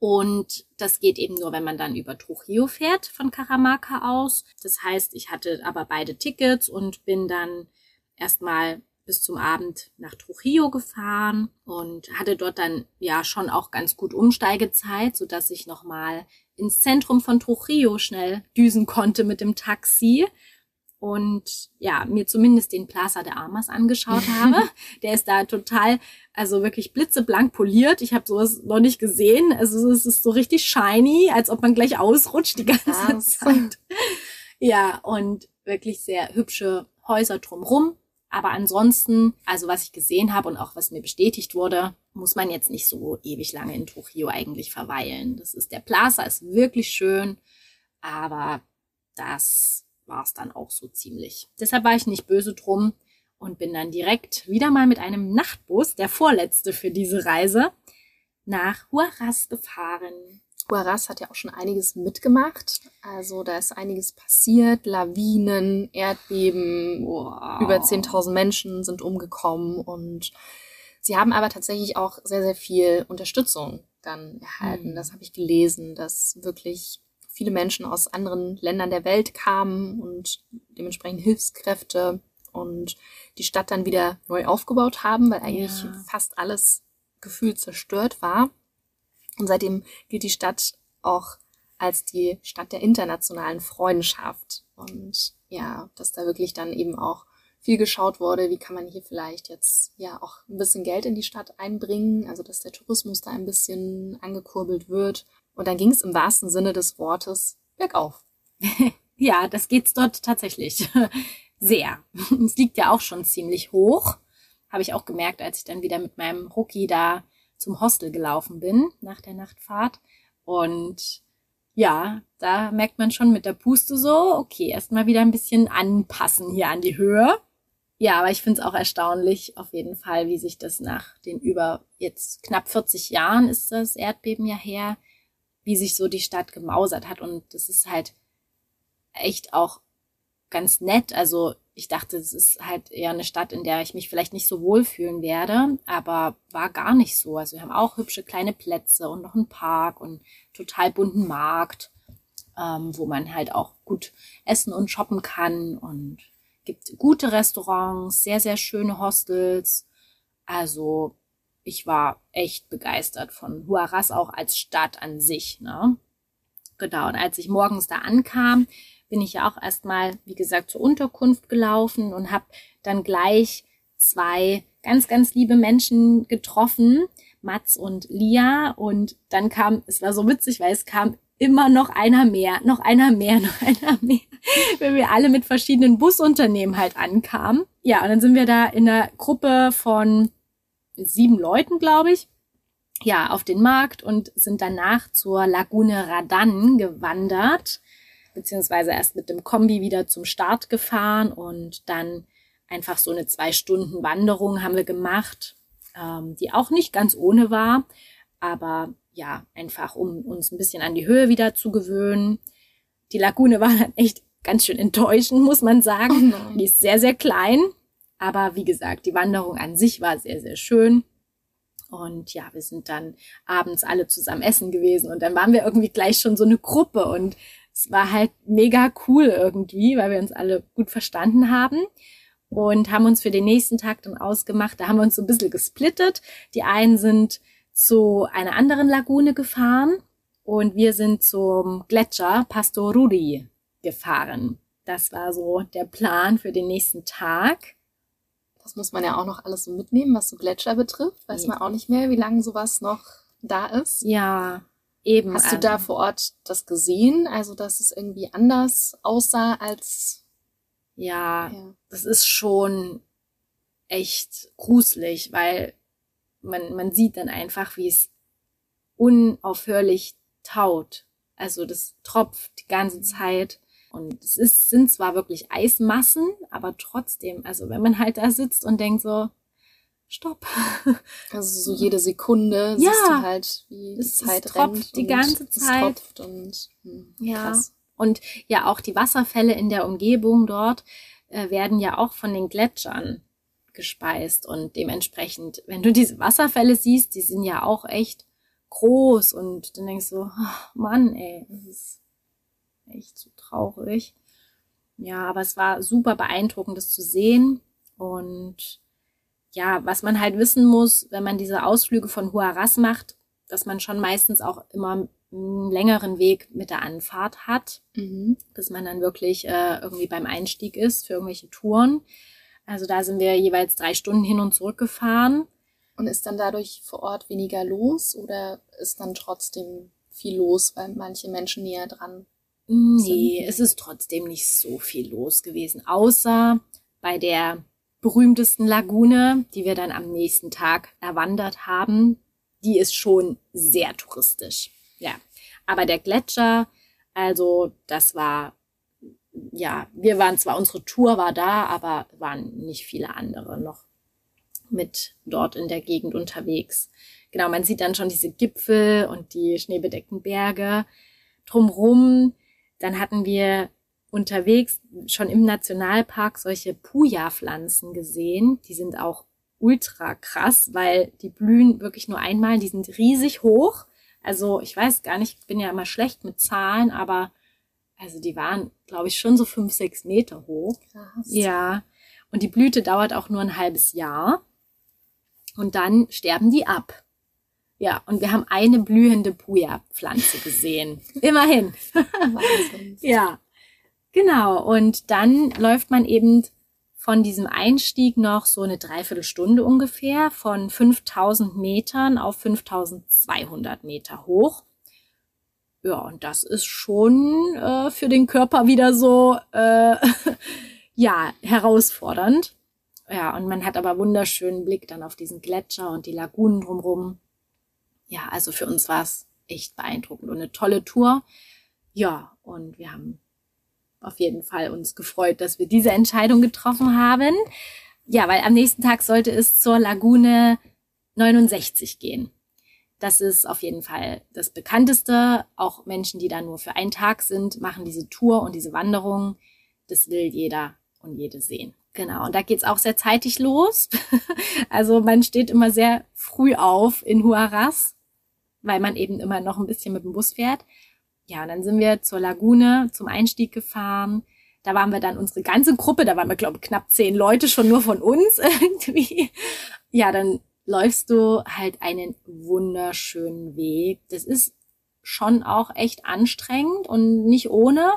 Und das geht eben nur, wenn man dann über Trujillo fährt von Caramaca aus. Das heißt, ich hatte aber beide Tickets und bin dann erstmal bis zum Abend nach Trujillo gefahren und hatte dort dann ja schon auch ganz gut Umsteigezeit, so dass ich nochmal ins Zentrum von Trujillo schnell düsen konnte mit dem Taxi und ja, mir zumindest den Plaza de Armas angeschaut [laughs] habe. Der ist da total, also wirklich blitzeblank poliert. Ich habe sowas noch nicht gesehen. Also es ist so richtig shiny, als ob man gleich ausrutscht die ganze Krass. Zeit. [laughs] Ja, und wirklich sehr hübsche Häuser drumrum. Aber ansonsten, also was ich gesehen habe und auch was mir bestätigt wurde, muss man jetzt nicht so ewig lange in Trujillo eigentlich verweilen. Das ist der Plaza ist wirklich schön, aber das war es dann auch so ziemlich. Deshalb war ich nicht böse drum und bin dann direkt wieder mal mit einem Nachtbus, der vorletzte für diese Reise, nach Huaraz gefahren. Huaraz hat ja auch schon einiges mitgemacht. Also da ist einiges passiert. Lawinen, Erdbeben, wow. über 10.000 Menschen sind umgekommen und sie haben aber tatsächlich auch sehr, sehr viel Unterstützung dann erhalten. Hm. Das habe ich gelesen, dass wirklich viele Menschen aus anderen Ländern der Welt kamen und dementsprechend Hilfskräfte und die Stadt dann wieder neu aufgebaut haben, weil eigentlich ja. fast alles gefühlt zerstört war. Und seitdem gilt die Stadt auch als die Stadt der internationalen Freundschaft. Und ja, dass da wirklich dann eben auch viel geschaut wurde, wie kann man hier vielleicht jetzt ja auch ein bisschen Geld in die Stadt einbringen, also dass der Tourismus da ein bisschen angekurbelt wird. Und dann ging es im wahrsten Sinne des Wortes bergauf. [laughs] ja, das geht's dort tatsächlich [laughs] sehr. [laughs] Es liegt ja auch schon ziemlich hoch. Habe ich auch gemerkt, als ich dann wieder mit meinem Rucki da zum Hostel gelaufen bin nach der Nachtfahrt. Und ja, da merkt man schon mit der Puste so, okay, erstmal wieder ein bisschen anpassen hier an die Höhe. Ja, aber ich finde es auch erstaunlich, auf jeden Fall, wie sich das nach den über jetzt knapp 40 Jahren ist das Erdbeben ja her, wie sich so die Stadt gemausert hat. Und das ist halt echt auch ganz nett. Also ich dachte, es ist halt eher eine Stadt, in der ich mich vielleicht nicht so wohl fühlen werde, aber war gar nicht so. Also wir haben auch hübsche kleine Plätze und noch einen Park und total bunten Markt, ähm, wo man halt auch gut essen und shoppen kann und gibt gute Restaurants, sehr, sehr schöne Hostels. Also ich war echt begeistert von Huaraz auch als Stadt an sich. Ne? Genau, und als ich morgens da ankam, bin ich ja auch erstmal, wie gesagt, zur Unterkunft gelaufen und habe dann gleich zwei ganz, ganz liebe Menschen getroffen, Mats und Lia. Und dann kam, es war so witzig, weil es kam immer noch einer mehr, noch einer mehr, [laughs] noch einer mehr, wenn wir alle mit verschiedenen Busunternehmen halt ankamen. Ja, und dann sind wir da in einer Gruppe von sieben Leuten, glaube ich, ja, auf den Markt und sind danach zur Lagune Radan gewandert beziehungsweise erst mit dem Kombi wieder zum Start gefahren und dann einfach so eine zwei Stunden Wanderung haben wir gemacht, ähm, die auch nicht ganz ohne war, aber ja, einfach um uns ein bisschen an die Höhe wieder zu gewöhnen. Die Lagune war dann echt ganz schön enttäuschend, muss man sagen. Oh die ist sehr, sehr klein. Aber wie gesagt, die Wanderung an sich war sehr, sehr schön. Und ja, wir sind dann abends alle zusammen essen gewesen und dann waren wir irgendwie gleich schon so eine Gruppe und es war halt mega cool irgendwie, weil wir uns alle gut verstanden haben und haben uns für den nächsten Tag dann ausgemacht. Da haben wir uns so ein bisschen gesplittet. Die einen sind zu einer anderen Lagune gefahren und wir sind zum Gletscher Pastoruri gefahren. Das war so der Plan für den nächsten Tag. Das muss man ja auch noch alles so mitnehmen, was so Gletscher betrifft. Weiß man auch nicht mehr, wie lange sowas noch da ist. Ja, Eben. Hast du da ähm, vor Ort das gesehen? Also, dass es irgendwie anders aussah als. Ja, ja. das ist schon echt gruselig, weil man, man sieht dann einfach, wie es unaufhörlich taut. Also das tropft die ganze Zeit. Und es ist, sind zwar wirklich Eismassen, aber trotzdem, also wenn man halt da sitzt und denkt so, Stopp. [laughs] Also so jede Sekunde ja, siehst du halt, wie die Zeit es tropft rennt die ganze Zeit. Es und hm, ja. Krass. Und ja, auch die Wasserfälle in der Umgebung dort äh, werden ja auch von den Gletschern gespeist und dementsprechend, wenn du diese Wasserfälle siehst, die sind ja auch echt groß und dann denkst du, oh Mann, ey, das ist echt so traurig. Ja, aber es war super beeindruckend, das zu sehen und ja, was man halt wissen muss, wenn man diese Ausflüge von Huaraz macht, dass man schon meistens auch immer einen längeren Weg mit der Anfahrt hat, mhm. bis man dann wirklich äh, irgendwie beim Einstieg ist für irgendwelche Touren. Also da sind wir jeweils drei Stunden hin und zurück gefahren. Und ist dann dadurch vor Ort weniger los oder ist dann trotzdem viel los, weil manche Menschen näher dran sind? Nee, es ist trotzdem nicht so viel los gewesen, außer bei der berühmtesten Lagune, die wir dann am nächsten Tag erwandert haben, die ist schon sehr touristisch. Ja, aber der Gletscher, also das war, ja, wir waren zwar, unsere Tour war da, aber waren nicht viele andere noch mit dort in der Gegend unterwegs. Genau, man sieht dann schon diese Gipfel und die schneebedeckten Berge drumrum. Dann hatten wir unterwegs schon im Nationalpark solche Puja-Pflanzen gesehen. Die sind auch ultra krass, weil die blühen wirklich nur einmal. Die sind riesig hoch. Also ich weiß gar nicht, ich bin ja immer schlecht mit Zahlen, aber also die waren, glaube ich, schon so fünf, sechs Meter hoch. Krass. Ja. Und die Blüte dauert auch nur ein halbes Jahr. Und dann sterben die ab. Ja, und wir haben eine blühende Puja-Pflanze gesehen. Immerhin. [laughs] ja, genau. Und dann läuft man eben von diesem Einstieg noch so eine Dreiviertelstunde ungefähr von 5000 Metern auf 5200 Meter hoch. Ja, und das ist schon äh, für den Körper wieder so, äh, [laughs] ja, herausfordernd. Ja, und man hat aber wunderschönen Blick dann auf diesen Gletscher und die Lagunen drumrum. Ja, also für uns war es echt beeindruckend und eine tolle Tour. Ja, und wir haben auf jeden Fall uns gefreut, dass wir diese Entscheidung getroffen haben. Ja, weil am nächsten Tag sollte es zur Lagune 69 gehen. Das ist auf jeden Fall das bekannteste. Auch Menschen, die da nur für einen Tag sind, machen diese Tour und diese Wanderung. Das will jeder und jede sehen. Genau, und da geht's auch sehr zeitig los. [laughs] also man steht immer sehr früh auf in Huaraz, weil man eben immer noch ein bisschen mit dem Bus fährt. Ja, und dann sind wir zur Lagune zum Einstieg gefahren. Da waren wir dann unsere ganze Gruppe, da waren wir, glaube ich, knapp zehn Leute schon nur von uns [laughs] irgendwie. Ja, dann läufst du halt einen wunderschönen Weg. Das ist schon auch echt anstrengend und nicht ohne.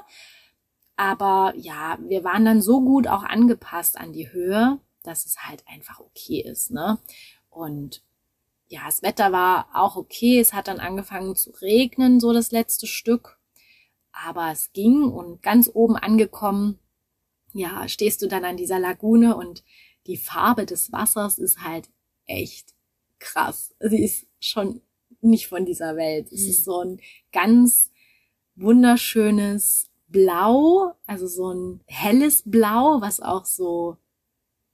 Aber ja, wir waren dann so gut auch angepasst an die Höhe, dass es halt einfach okay ist, ne? Und ja, das Wetter war auch okay. Es hat dann angefangen zu regnen, so das letzte Stück. Aber es ging und ganz oben angekommen, ja, stehst du dann an dieser Lagune und die Farbe des Wassers ist halt echt krass. Sie ist schon nicht von dieser Welt. Es ist mhm. so ein ganz wunderschönes Blau, also so ein helles Blau, was auch so,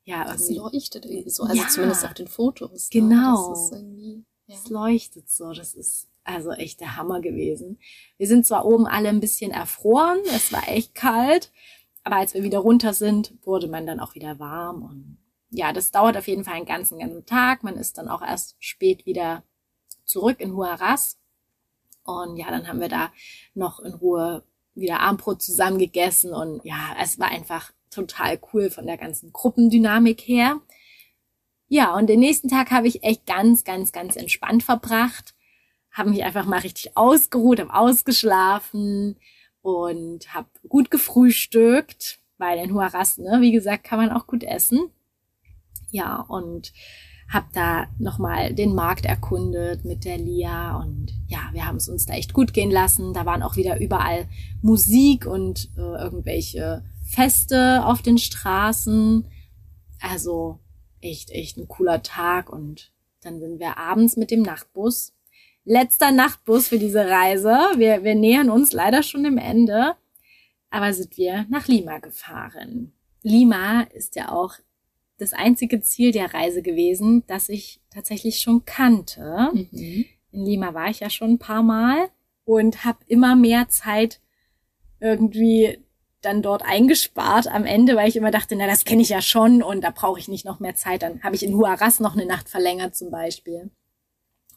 ja, das leuchtet irgendwie so, also ja, zumindest auf den Fotos. Ne? Genau. Ne? Ja. Es leuchtet so, das ist also echt der Hammer gewesen. Wir sind zwar oben alle ein bisschen erfroren, es war echt kalt, aber als wir wieder runter sind, wurde man dann auch wieder warm und ja, das dauert auf jeden Fall einen ganzen, ganzen Tag. Man ist dann auch erst spät wieder zurück in Huaraz. Und ja, dann haben wir da noch in Ruhe wieder Armbrot zusammen gegessen und ja, es war einfach total cool von der ganzen Gruppendynamik her. Ja, und den nächsten Tag habe ich echt ganz, ganz, ganz entspannt verbracht. Habe mich einfach mal richtig ausgeruht, habe ausgeschlafen und habe gut gefrühstückt, weil in Huaraz, ne, wie gesagt, kann man auch gut essen. Ja, und habe da nochmal den Markt erkundet mit der Lia und ja, wir haben es uns da echt gut gehen lassen. Da waren auch wieder überall Musik und äh, irgendwelche Feste auf den Straßen. Also echt, echt ein cooler Tag und dann sind wir abends mit dem Nachtbus. Letzter Nachtbus für diese Reise. Wir, wir nähern uns leider schon dem Ende, aber sind wir nach Lima gefahren. Lima ist ja auch das einzige Ziel der Reise gewesen, das ich tatsächlich schon kannte. Mhm. In Lima war ich ja schon ein paar Mal und habe immer mehr Zeit irgendwie dann dort eingespart am Ende, weil ich immer dachte, na, das kenne ich ja schon und da brauche ich nicht noch mehr Zeit. Dann habe ich in Huaraz noch eine Nacht verlängert zum Beispiel.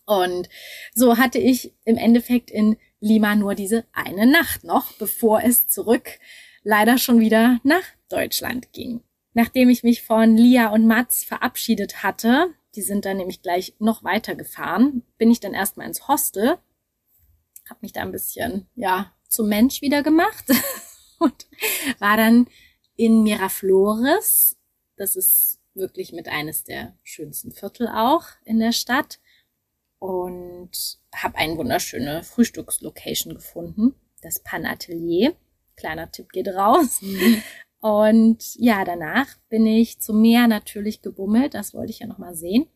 Und so hatte ich im Endeffekt in Lima nur diese eine Nacht noch, bevor es zurück leider schon wieder nach Deutschland ging. Nachdem ich mich von Lia und Mats verabschiedet hatte, die sind dann nämlich gleich noch weiter gefahren, bin ich dann erstmal ins Hostel, habe mich da ein bisschen, ja, zum Mensch wieder gemacht [laughs] und war dann in Miraflores. Das ist wirklich mit eines der schönsten Viertel auch in der Stadt und habe eine wunderschöne Frühstückslocation gefunden, das Pan Atelier. Kleiner Tipp geht raus. Mhm. Und ja, danach bin ich zum Meer natürlich gebummelt. Das wollte ich ja nochmal sehen.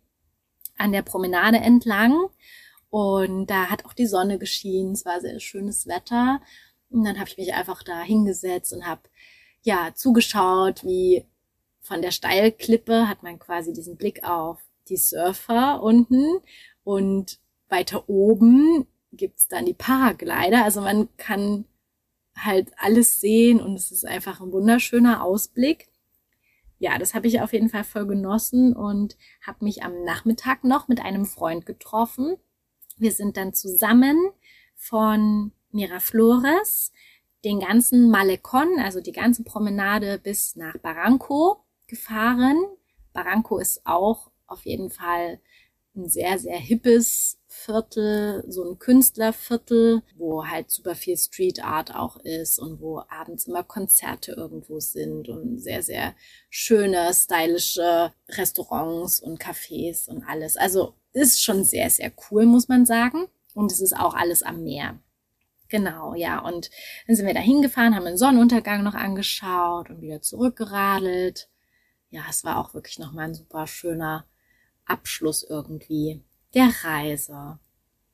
An der Promenade entlang. Und da hat auch die Sonne geschienen. Es war sehr schönes Wetter. Und dann habe ich mich einfach da hingesetzt und habe ja zugeschaut, wie von der Steilklippe hat man quasi diesen Blick auf die Surfer unten und weiter oben gibt's dann die Paraglider. Also man kann halt alles sehen und es ist einfach ein wunderschöner Ausblick. Ja, das habe ich auf jeden Fall voll genossen und habe mich am Nachmittag noch mit einem Freund getroffen. Wir sind dann zusammen von Miraflores den ganzen Malecon, also die ganze Promenade bis nach Barranco gefahren. Barranco ist auch auf jeden Fall ein sehr, sehr hippes Viertel, so ein Künstlerviertel, wo halt super viel Street Art auch ist und wo abends immer Konzerte irgendwo sind und sehr, sehr schöne, stylische Restaurants und Cafés und alles. Also ist schon sehr, sehr cool, muss man sagen. Und es ist auch alles am Meer. Genau, ja. Und dann sind wir da hingefahren, haben den Sonnenuntergang noch angeschaut und wieder zurückgeradelt. Ja, es war auch wirklich nochmal ein super schöner Abschluss irgendwie der Reise.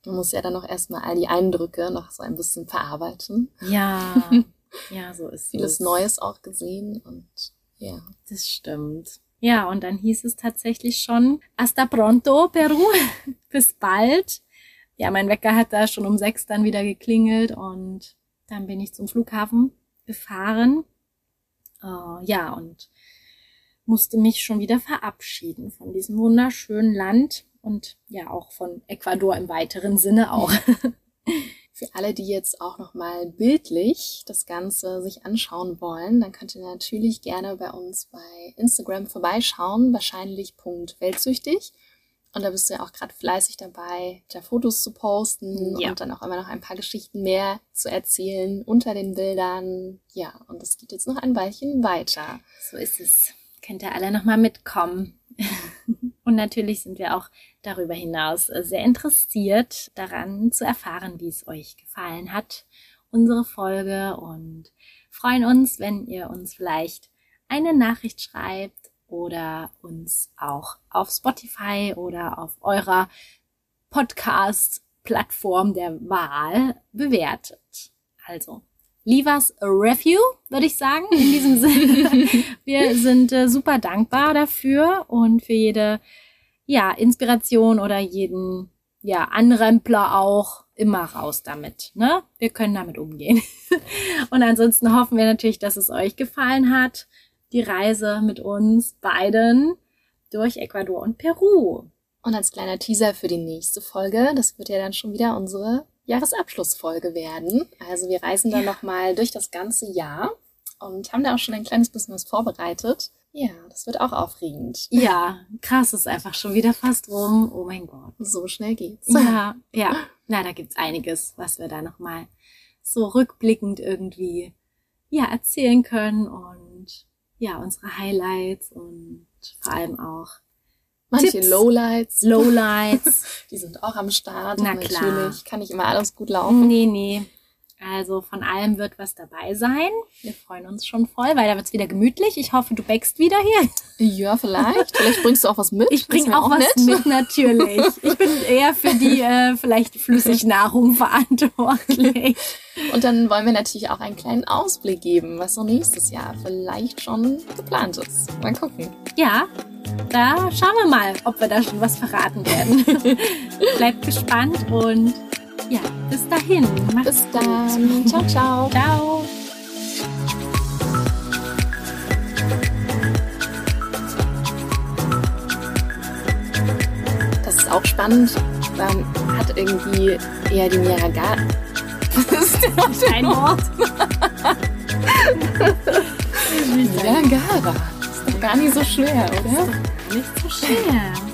Du musst ja dann noch erstmal all die Eindrücke noch so ein bisschen verarbeiten. Ja, [laughs] ja, so ist Vieles es. Neues auch gesehen und ja. Das stimmt. Ja, und dann hieß es tatsächlich schon, hasta pronto, Peru. [laughs] Bis bald. Ja, mein Wecker hat da schon um sechs dann wieder geklingelt und dann bin ich zum Flughafen gefahren. Uh, ja, und musste mich schon wieder verabschieden von diesem wunderschönen Land und ja auch von Ecuador im weiteren Sinne auch. [laughs] Für alle, die jetzt auch nochmal bildlich das Ganze sich anschauen wollen, dann könnt ihr natürlich gerne bei uns bei Instagram vorbeischauen, wahrscheinlich Weltsüchtig. Und da bist du ja auch gerade fleißig dabei, da Fotos zu posten ja. und dann auch immer noch ein paar Geschichten mehr zu erzählen unter den Bildern. Ja, und es geht jetzt noch ein Weilchen weiter. So ist es. Könnt ihr alle nochmal mitkommen. [laughs] Und natürlich sind wir auch darüber hinaus sehr interessiert daran zu erfahren, wie es euch gefallen hat, unsere Folge und freuen uns, wenn ihr uns vielleicht eine Nachricht schreibt oder uns auch auf Spotify oder auf eurer Podcast-Plattform der Wahl bewertet. Also Leave us a review, würde ich sagen, in diesem Sinne. [laughs] Wir sind äh, super dankbar dafür und für jede ja, Inspiration oder jeden ja, Anrempler auch immer raus damit. Ne? Wir können damit umgehen. [laughs] und ansonsten hoffen wir natürlich, dass es euch gefallen hat. Die Reise mit uns beiden durch Ecuador und Peru. Und als kleiner Teaser für die nächste Folge, das wird ja dann schon wieder unsere Jahresabschlussfolge werden. Also wir reisen dann ja. nochmal durch das ganze Jahr und haben da auch schon ein kleines bisschen was vorbereitet. Ja, das wird auch aufregend. Ja, krass, ist einfach schon wieder fast rum. Oh mein Gott. So schnell geht's. Ja, ja. Na, da gibt's einiges, was wir da nochmal so rückblickend irgendwie, ja, erzählen können und ja, unsere Highlights und vor allem auch Manche Tipps. Lowlights. Lowlights. [laughs] Die sind auch am Start. Na klar. Natürlich kann nicht immer alles gut laufen. Nee, nee. Also von allem wird was dabei sein. Wir freuen uns schon voll, weil da wird's wieder gemütlich. Ich hoffe, du bäckst wieder hier. Ja, vielleicht. Vielleicht bringst du auch was mit. Ich bringe auch, auch, was nett. mit, natürlich. Ich bin eher für die äh, vielleicht Flüssignahrung verantwortlich. Und dann wollen wir natürlich auch einen kleinen Ausblick geben, was so nächstes Jahr vielleicht schon geplant ist. Mal gucken. Ja, da schauen wir mal, ob wir da schon was verraten werden. [laughs] Bleibt gespannt und ja, bis dahin. Macht's bis dann. Ciao, ciao. Ciao. Das ist auch spannend. Man hat irgendwie eher die Niagara. Was [laughs] ist ein Wort? [laughs] Niagara. Ist doch gar nicht so schwer, oder? Ist doch nicht so schwer.